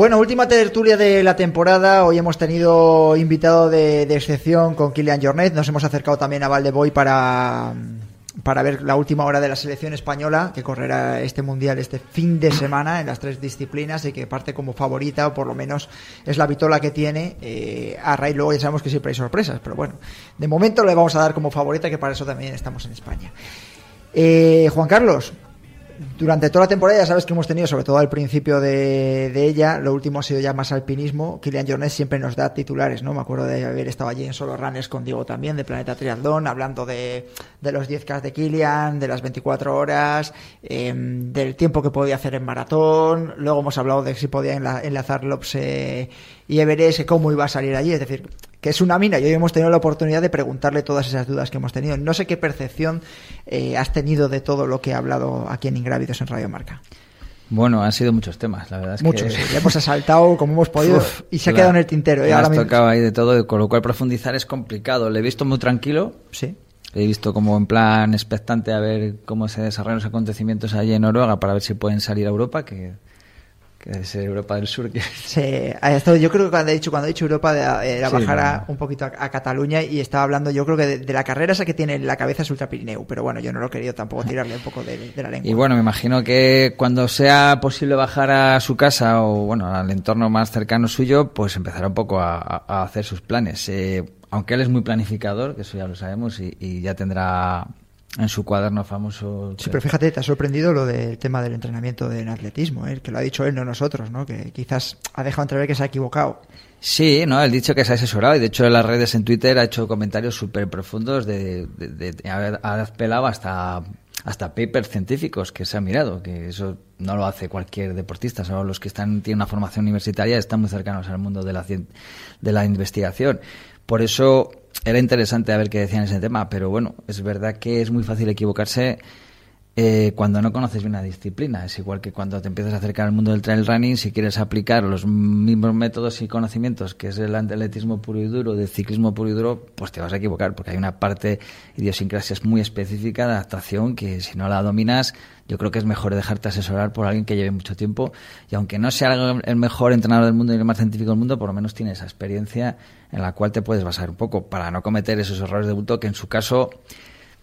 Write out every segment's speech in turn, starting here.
Bueno, última tertulia de la temporada. Hoy hemos tenido invitado de, excepción con Kilian Jornet. Nos hemos acercado también a Valdeboy para, para ver la última hora de la selección española, que correrá este mundial este fin de semana en las tres disciplinas y que parte como favorita, o por lo menos es la vitola que tiene. Eh, a raíz luego ya sabemos que siempre hay sorpresas, pero bueno, de momento le vamos a dar como favorita, que para eso también estamos en España. Eh, Juan Carlos, durante toda la temporada ya sabes que hemos tenido, sobre todo al principio de, de ella, lo último ha sido ya más alpinismo. Kilian Jornet siempre nos da titulares, ¿no? Me acuerdo de haber estado allí en Solo Runners con Diego también, de Planeta Triatlón, hablando de, de los 10K de Kilian, de las 24 horas, eh, del tiempo que podía hacer en maratón. Luego hemos hablado de si podía enla- enlazar Lops eh, y Everest, cómo iba a salir allí. Es decir, que es una mina y hoy hemos tenido la oportunidad de preguntarle todas esas dudas que hemos tenido. No sé qué percepción eh, has tenido de todo lo que he hablado aquí en Ingrávidos en Radio Marca. Bueno, han sido muchos temas, la verdad es Muchos, que... sí. Le hemos asaltado como hemos podido Uf, y se ha quedado en el tintero. ¿eh? le Ahora has mismo- tocado ahí de todo, con lo cual profundizar es complicado. Le he visto muy tranquilo. Sí. Le he visto como en plan expectante a ver cómo se desarrollan los acontecimientos allí en Noruega para ver si pueden salir a Europa, que, que es Europa del Sur. Que... Sí, estado- yo creo que cuando he dicho, cuando he dicho Europa era Sí, bajar a- un poquito a, a Cataluña y estaba hablando, yo creo que de, de la carrera esa que tiene en la cabeza es Ultra Pirineu, pero bueno, yo no lo he querido tampoco tirarle un poco de, de la lengua. Y bueno, me imagino que cuando sea posible bajar a su casa o bueno al entorno más cercano suyo, pues empezará un poco a, a- a hacer sus planes. Eh, aunque él es muy planificador, que eso ya lo sabemos, y, y ya tendrá en su cuaderno famoso. Sí, pero fíjate, te ha sorprendido lo del tema del entrenamiento en atletismo, ¿eh? que lo ha dicho él, no nosotros, ¿no? que quizás ha dejado entrever que se ha equivocado. Sí, no, él dicho que se ha asesorado y de hecho en las redes en Twitter ha hecho comentarios súper profundos de, de, de- de haber pelado hasta hasta papers científicos que se han mirado, que eso no lo hace cualquier deportista, solo los que están tienen una formación universitaria están muy cercanos al mundo de la, de la investigación. Por eso era interesante a ver qué decían ese tema, pero bueno, es verdad que es muy fácil equivocarse eh, cuando no conoces bien una disciplina. Es igual que cuando te empiezas a acercar al mundo del trail running, si quieres aplicar los mismos métodos y conocimientos que es el atletismo puro y duro, del ciclismo puro y duro, pues te vas a equivocar, porque hay una parte idiosincrasias muy específica de adaptación que si no la dominas, yo creo que es mejor dejarte asesorar por alguien que lleve mucho tiempo y aunque no sea el mejor entrenador del mundo y el más científico del mundo, por lo menos tiene esa experiencia en la cual te puedes basar un poco para no cometer esos errores de bulto que en su caso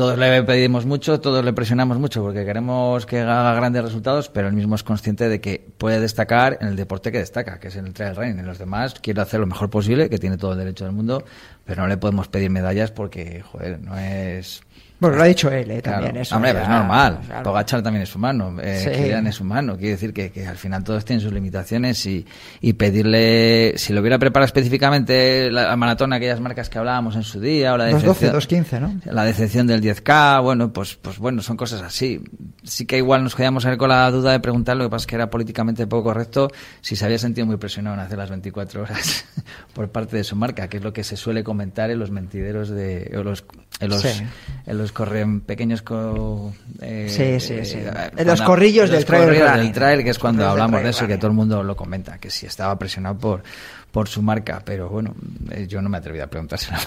todos le pedimos mucho, todos le presionamos mucho porque queremos que haga grandes resultados, pero él mismo es consciente de que puede destacar en el deporte que destaca, que es en el trail running. En los demás quiere hacer lo mejor posible, que tiene todo el derecho del mundo, pero no le podemos pedir medallas porque, joder, no es bueno, lo ha dicho él, ¿eh? también eso. Hombre, es normal. Pogachar también es humano. Eh, es humano. Quiere decir que, al final todos tienen sus limitaciones y, y pedirle, si lo hubiera preparado específicamente la, maratón, aquellas marcas que hablábamos en su día, o la decepción, 2.15, ¿no? La decepción del 10K, bueno, pues, pues bueno, son cosas así. Sí que igual nos quedamos con la duda de preguntar, lo que pasa es que era políticamente poco correcto, si se había sentido muy presionado en hacer las 24 horas por parte de su marca, que es lo que se suele comentar en los mentideros de, o los, en los, en los corren pequeños eh, sí, sí, sí. Eh, los corrillos del trail del trail que es cuando hablamos de eso que todo el mundo lo comenta que si estaba presionado por por su marca, pero bueno, eh, yo no me he atrevido a preguntárselo.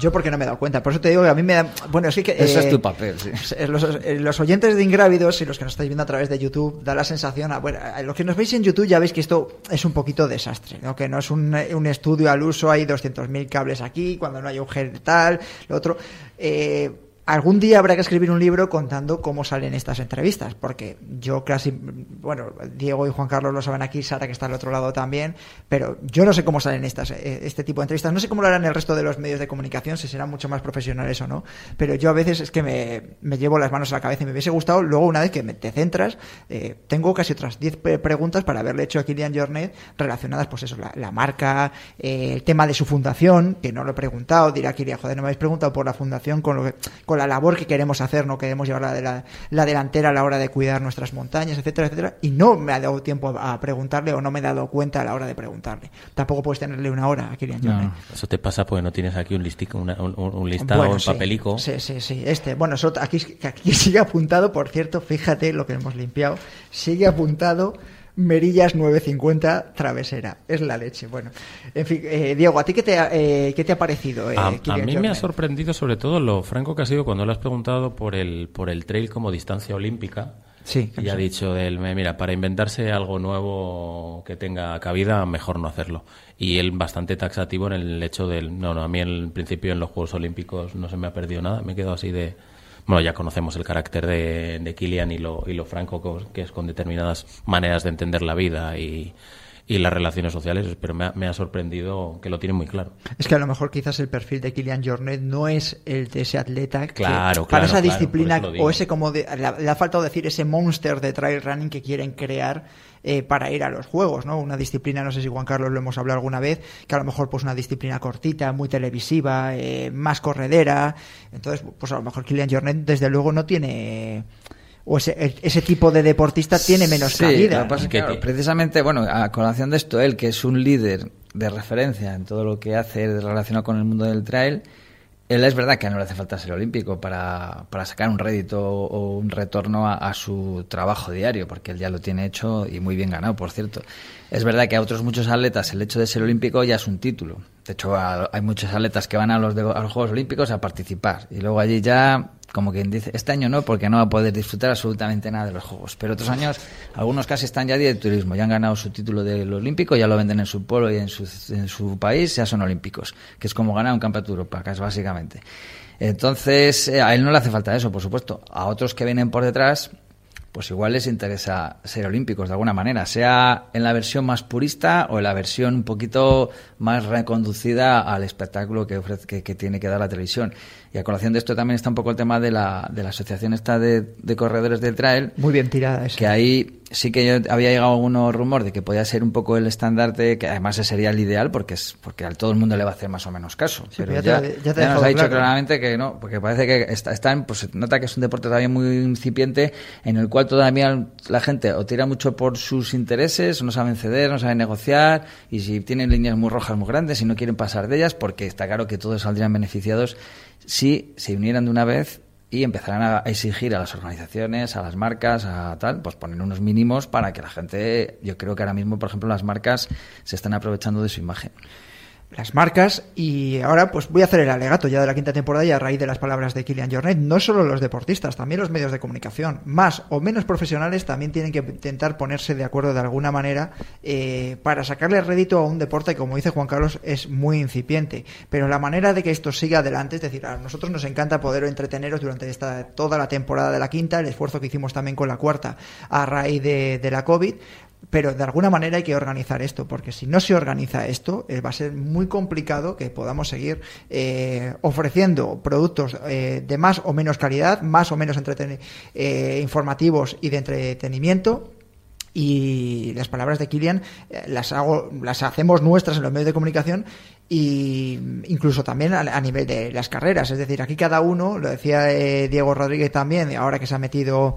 yo porque no me he dado cuenta, por eso te digo que a mí me da... Bueno, sí que... Ese es tu papel, sí. Los, oyentes de Ingrávidos y los que nos estáis viendo a través de YouTube, da la sensación... A, bueno, los que nos veis en YouTube ya veis que esto es un poquito desastre, ¿no? Que no es un, un estudio al uso, hay 200.000 cables aquí, cuando no hay un gel tal, lo otro... Eh, algún día habrá que escribir un libro contando cómo salen estas entrevistas, porque yo casi, bueno, Diego y Juan Carlos lo saben aquí, Sara que está al otro lado también, pero yo no sé cómo salen estas, eh, este tipo de entrevistas, no sé cómo lo harán el resto de los medios de comunicación, si serán mucho más profesionales o no, pero yo a veces es que me, llevo las manos a la cabeza y me hubiese gustado, luego una vez que te centras, eh, tengo casi otras 10 preguntas para haberle hecho a Kilian Jornet relacionadas, pues eso, la, marca, eh, el tema de su fundación, que no lo he preguntado, dirá Kilian, joder, no me habéis preguntado por la fundación con lo que, con la labor que queremos hacer, no queremos llevar la, de la, delantera a la hora de cuidar nuestras montañas, etcétera, etcétera, y no me ha dado tiempo a preguntarle o no me he dado cuenta a la hora de preguntarle. Tampoco puedes tenerle una hora a Kilian no, Eso te pasa porque no tienes aquí un, listico, un, listado en papelico. Sí, sí, sí. Este, bueno, eso aquí, aquí sigue apuntado, por cierto, fíjate lo que hemos limpiado, sigue apuntado Merillas 950 Travesera. Es la leche. Bueno, en fin, eh, Diego, ¿a ti qué te ha, eh, qué te ha parecido? Eh, a, mí me ha sorprendido sobre todo lo franco que ha sido cuando le has preguntado por el, por el trail como distancia olímpica. Sí. Y ha dicho él, mira, para inventarse algo nuevo que tenga cabida, mejor no hacerlo. Y él bastante taxativo en el hecho del, no, no, a mí en principio en los Juegos Olímpicos no se me ha perdido nada, me he quedado así de, bueno, ya conocemos el carácter de, de Kilian y lo, y lo franco que es con determinadas maneras de entender la vida y, y las relaciones sociales, pero me ha, me ha, sorprendido que lo tiene muy claro. Es que a lo mejor quizás el perfil de Kilian Jornet no es el de ese atleta que claro, para esa disciplina o ese como de, le, ha faltado decir ese monster de trail running que quieren crear eh, para ir a los juegos, ¿no? Una disciplina, no sé si Juan Carlos lo hemos hablado alguna vez, que a lo mejor pues una disciplina cortita, muy televisiva, eh, más corredera, entonces pues a lo mejor Kilian Jornet desde luego no tiene o ese, ese tipo de deportista tiene menos sí, cabida. que, precisamente, bueno, a colación de esto, él, que es un líder de referencia en todo lo que hace relacionado con el mundo del trail, él es verdad que no le hace falta ser olímpico para, para sacar un rédito o un retorno a, su trabajo diario, porque él ya lo tiene hecho y muy bien ganado, por cierto. Es verdad que a otros muchos atletas el hecho de ser olímpico ya es un título. De hecho, hay muchos atletas que van a los, a los Juegos Olímpicos a participar y luego allí ya como quien dice, este año no, porque no va a poder disfrutar absolutamente nada de los Juegos. Pero otros años, algunos casi están ya de turismo, ya han ganado su título del Olímpico, ya lo venden en su pueblo y en su, en su país, ya son olímpicos, que es como ganar un campeonato de Europa, básicamente. Entonces, eh, a él no le hace falta eso, por supuesto. A otros que vienen por detrás, pues igual les interesa ser olímpicos de alguna manera, sea en la versión más purista o en la versión un poquito más reconducida al espectáculo que, ofrece, que, tiene que dar la televisión. Y a colación de esto también está un poco el tema de la, de la asociación esta de, corredores del trail. Muy bien tirada Que ahí sí que yo había llegado algunos rumor de que podía ser un poco el estandarte, que además ese sería el ideal porque es porque a todo el mundo le va a hacer más o menos caso. pero pero ya, ya te- ya te ya nos ha dicho claro. claramente que no, porque parece que está, están, pues se nota que es un deporte todavía muy incipiente en el cual todavía la gente o tira mucho por sus intereses, o no saben ceder, no saben negociar, y si tienen líneas muy rojas muy grandes y no quieren pasar de ellas, porque está claro que todos saldrían beneficiados si se unieran de una vez y empezaran a exigir a las organizaciones, a las marcas, a tal, pues poner unos mínimos para que la gente, yo creo que ahora mismo, por ejemplo, las marcas se están aprovechando de su imagen. Las marcas y ahora pues voy a hacer el alegato ya de la quinta temporada y a raíz de las palabras de Kilian Jornet, no solo los deportistas, también los medios de comunicación, más o menos profesionales también tienen que intentar ponerse de acuerdo de alguna manera eh, para sacarle rédito a un deporte que como dice Juan Carlos es muy incipiente, pero la manera de que esto siga adelante, es decir, a nosotros nos encanta poder entreteneros durante esta toda la temporada de la quinta, el esfuerzo que hicimos también con la cuarta a raíz de, de la COVID, pero de alguna manera hay que organizar esto, porque si no se organiza esto, eh, va a ser muy complicado que podamos seguir eh, ofreciendo productos eh, de más o menos calidad, más o menos eh, informativos y de entretenimiento. Y las palabras de Kilian eh, las hago, las hacemos nuestras en los medios de comunicación y incluso también a, nivel de las carreras. Es decir, aquí cada uno, lo decía Diego Rodríguez también, ahora que se ha metido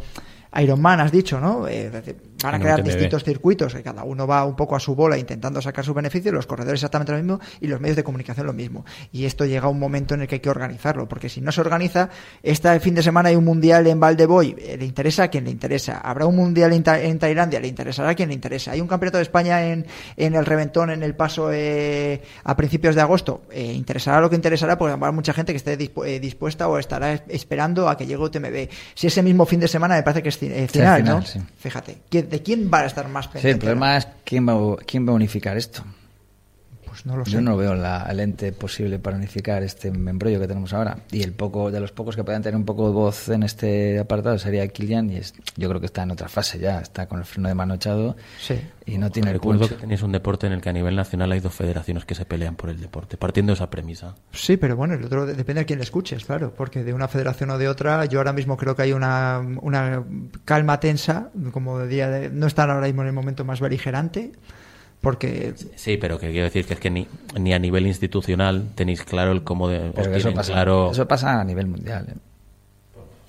Iron Man, has dicho, ¿no? Es decir, van a crear distintos circuitos, que cada uno va un poco a su bola intentando sacar su beneficio, los corredores exactamente lo mismo y los medios de comunicación lo mismo. Y esto llega a un momento en el que hay que organizarlo, porque si no se organiza, este fin de semana hay un mundial en Valdeboy, eh, le interesa a quien le interesa. Habrá un mundial en, Ta- en Tailandia, le interesará a quien le interesa. Hay un campeonato de España en, en el Reventón, en el paso eh, a principios de agosto, eh, interesará lo que interesará, porque habrá mucha gente que esté dispu- eh, dispuesta o estará es- esperando a que llegue UTMB. Si ese mismo fin de semana me parece que es Sí, final, final, ¿no? sí. Fíjate, ¿quién- ¿de quién va a estar más Sí, pendiente? el problema es quién va, quién va a unificar esto. Pues no lo sé. Yo no veo la, el ente posible para unificar este embrollo que tenemos ahora. Y el poco de los pocos que puedan tener un poco de voz en este apartado sería Kilian y es- yo creo que está en otra fase ya, está con el freno de mano echado Sí. y no tiene el Recuerdo punch. que tenéis un deporte en el que a nivel nacional hay dos federaciones que se pelean por el deporte, partiendo de esa premisa. Sí, pero bueno, el otro de- depende de quién le escuches, claro, porque de una federación o de otra, yo ahora mismo creo que hay una, una calma tensa, como día de, no están ahora mismo en el momento más beligerante, porque Sí, pero que quiero decir que es que ni, ni a nivel institucional tenéis claro el cómo de, os eso pasa, claro eso pasa a nivel mundial. ¿eh?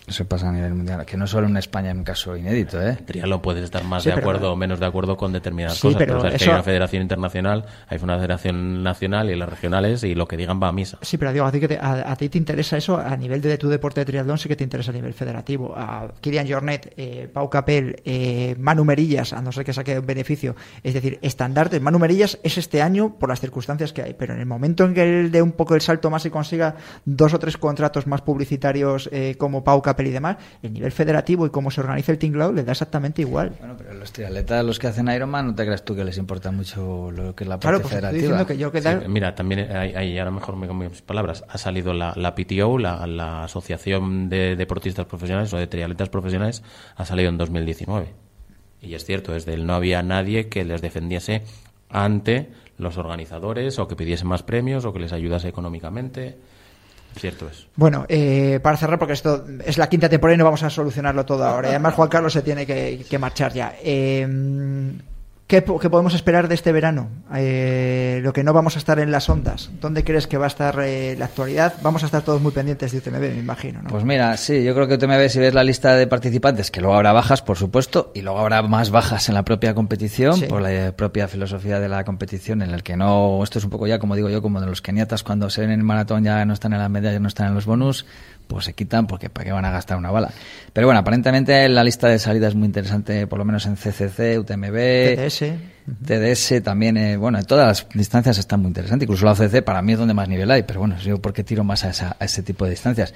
Eso pasa a nivel mundial, que no solo en España en un caso inédito, ¿eh? triatlón puedes estar más Sí, de pero- acuerdo o menos de acuerdo con determinadas Sí, cosas, pero pero, sabes que eso- hay una federación internacional, hay una federación nacional y las regionales y lo que digan va a misa. Sí, pero digo, a ti, que te, a, a ti te interesa eso a nivel de tu deporte de triatlón, sí que te interesa a nivel federativo. A Kirian Jornet, eh, Pau Capel, eh, Manu Merillas, a no ser que saque un beneficio. Es decir, estandartes. Manu Merillas es este año por las circunstancias que hay, pero en el momento en que él dé un poco el salto más y consiga dos o tres contratos más publicitarios eh, como Pau Capel y demás, el nivel federativo y cómo se organiza el tinglao le da exactamente igual. Bueno, pero los triatletas, los que hacen Ironman, no te creas tú que les importa mucho lo que es la parte Claro, pues estoy federativa. diciendo que yo que Sí, da- mira, también hay, hay- ahora mejor me cambio mis palabras. Ha salido la, la PTO, la, la Asociación de Deportistas Profesionales o de Triatletas Profesionales, ha salido en 2019. Y es cierto, desde él no había nadie que les defendiese ante los organizadores o que pidiese más premios o que les ayudase económicamente. Cierto es. Bueno, eh, para cerrar, porque esto es la quinta temporada y no vamos a solucionarlo todo ahora. Y además, Juan Carlos se tiene que, que marchar ya. Eh, ¿qué, po- qué podemos esperar de este verano? Eh, lo que no vamos a estar en las ondas. ¿Dónde crees que va a estar eh, la actualidad? Vamos a estar todos muy pendientes de UTMB, me imagino. ¿no? Pues mira, sí, yo creo que ves si ves la lista de participantes, que luego habrá bajas, por supuesto, y luego habrá más bajas en la propia competición, Sí. por la eh, propia filosofía de la competición, en el que no, esto es un poco ya, como digo yo, como de los keniatas cuando se ven en el maratón ya no están en las medallas, no están en los bonus, pues se quitan porque para qué van a gastar una bala. Pero bueno, aparentemente la lista de salida es muy interesante, por lo menos en CCC, UTMB, TDS. TDS también, eh, bueno, en todas las distancias están muy interesantes. Incluso la OCC para mí es donde más nivel hay, pero bueno, yo porque tiro más a, esa- a ese tipo de distancias.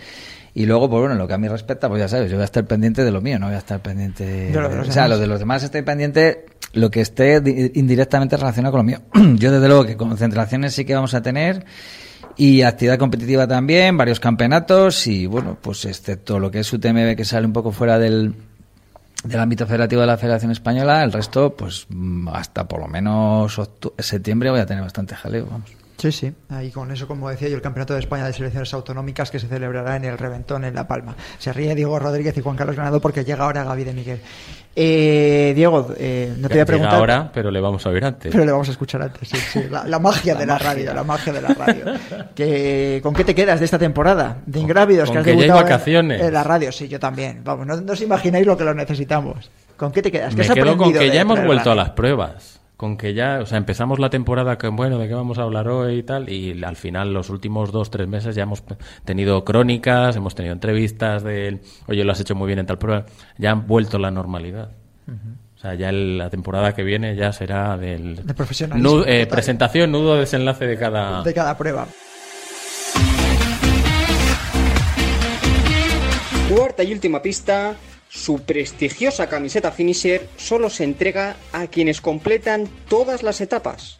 Y luego, pues bueno, en lo que a mí respecta, pues ya sabes, yo voy a estar pendiente de lo mío, no voy a estar pendiente De lo de los o sea, demás. lo de los demás estoy pendiente lo que esté di- indirectamente relacionado con lo mío. yo desde luego que concentraciones sí que vamos a tener y actividad competitiva también, varios campeonatos y bueno, pues excepto lo que es UTMB que sale un poco fuera del del ámbito federativo de la Federación Española, el resto, pues mm, hasta por lo menos septiembre voy a tener bastante jaleo, vamos. Sí, sí. Ahí con eso, como decía yo, el Campeonato de España de Selecciones Autonómicas que se celebrará en el Reventón, en La Palma. Se ríe Diego Rodríguez y Juan Carlos Ganado porque llega ahora Gaby de Miguel. Eh, Diego, eh, no te voy a Llega preguntar. ahora, pero le vamos a oír antes. Pero le vamos a escuchar antes, sí, sí. La, la magia de la, radio, la magia de la radio. Que, ¿Con qué te quedas de esta temporada? De Ingrávidos, con que has que ya hay debutado en- vacaciones. En la radio, sí, yo también. Vamos, no, no os imagináis lo que lo necesitamos. ¿Con qué te quedas? ¿Qué Me has quedo con que ya hemos vuelto a las pruebas. Con que ya, o sea, empezamos la temporada con, bueno, ¿de qué vamos a hablar hoy y tal? Y al final, los últimos dos, tres meses ya hemos tenido crónicas, hemos tenido entrevistas de, oye, lo has hecho muy bien en tal prueba. Ya han vuelto a la normalidad. O sea, ya el- la temporada que viene ya será del... De profesionalismo eh, presentación, nudo, desenlace de cada... De cada prueba. Cuarta y última pista. Su prestigiosa camiseta finisher solo se entrega a quienes completan todas las etapas.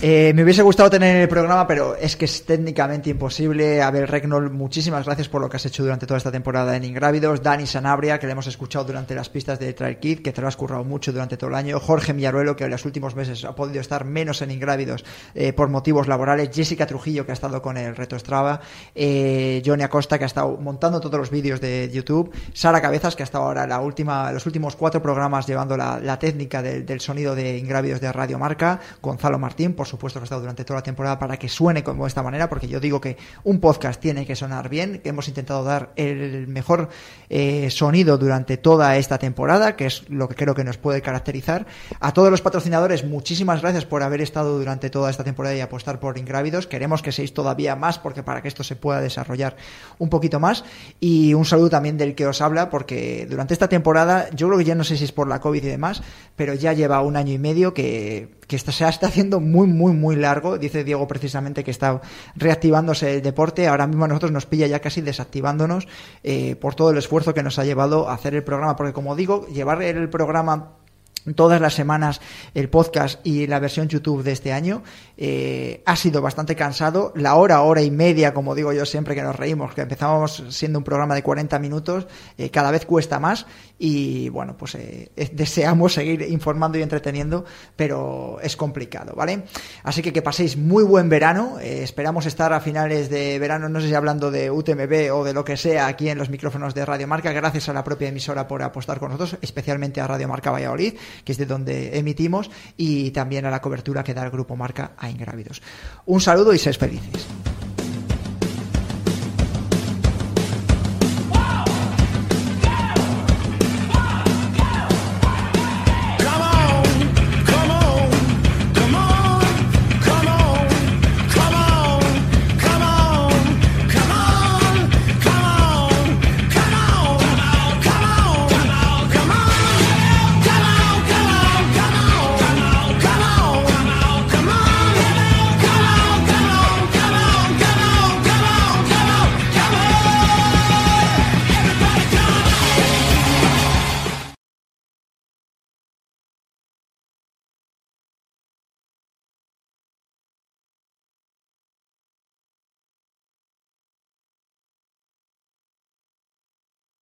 Eh, me hubiese gustado tener el programa, pero es que es técnicamente imposible. Abel Regnol, muchísimas gracias por lo que has hecho durante toda esta temporada en Ingrávidos. Dani Sanabria, que le hemos escuchado durante las pistas de Trail Kid, que te lo has currado mucho durante todo el año. Jorge Millaruelo, que en los últimos meses ha podido estar menos en Ingrávidos eh, por motivos laborales. Jessica Trujillo, que ha estado con el Reto Strava. Eh, Johnny Acosta, que ha estado montando todos los vídeos de YouTube. Sara Cabezas, que ha estado ahora la última, los últimos cuatro programas llevando la, la técnica del sonido de Ingrávidos de Radio Marca. Gonzalo Martín, por supuesto que ha estado durante toda la temporada para que suene como de esta manera, porque yo digo que un podcast tiene que sonar bien, que hemos intentado dar el mejor eh, sonido durante toda esta temporada, que es lo que creo que nos puede caracterizar. A todos los patrocinadores, muchísimas gracias por haber estado durante toda esta temporada y apostar por Ingrávidos. Queremos que seáis todavía más, porque para que esto se pueda desarrollar un poquito más. Y un saludo también del que os habla, porque durante esta temporada, yo creo que ya no sé si es por la COVID y demás, pero ya lleva un año y medio que, que esto se está haciendo muy, muy, muy largo. Dice Diego precisamente que está reactivándose el deporte. Ahora mismo a nosotros nos pilla ya casi desactivándonos eh, por todo el esfuerzo que nos ha llevado a hacer el programa. Porque como digo, llevar el programa todas las semanas el podcast y la versión YouTube de este año eh, ha sido bastante cansado. La hora, hora y media, como digo yo siempre que nos reímos, que empezamos siendo un programa de 40 minutos, eh, cada vez cuesta más y bueno, pues eh, deseamos seguir informando y entreteniendo, pero es complicado, ¿vale? Así que que paséis muy buen verano. esperamos estar a finales de verano, no sé si hablando de UTMB o de lo que sea, aquí en los micrófonos de Radio Marca. Gracias a la propia emisora por apostar con nosotros, especialmente a Radio Marca Valladolid, que es de donde emitimos, y también a la cobertura que da el Grupo Marca a Ingrávidos. Un saludo y seis felices.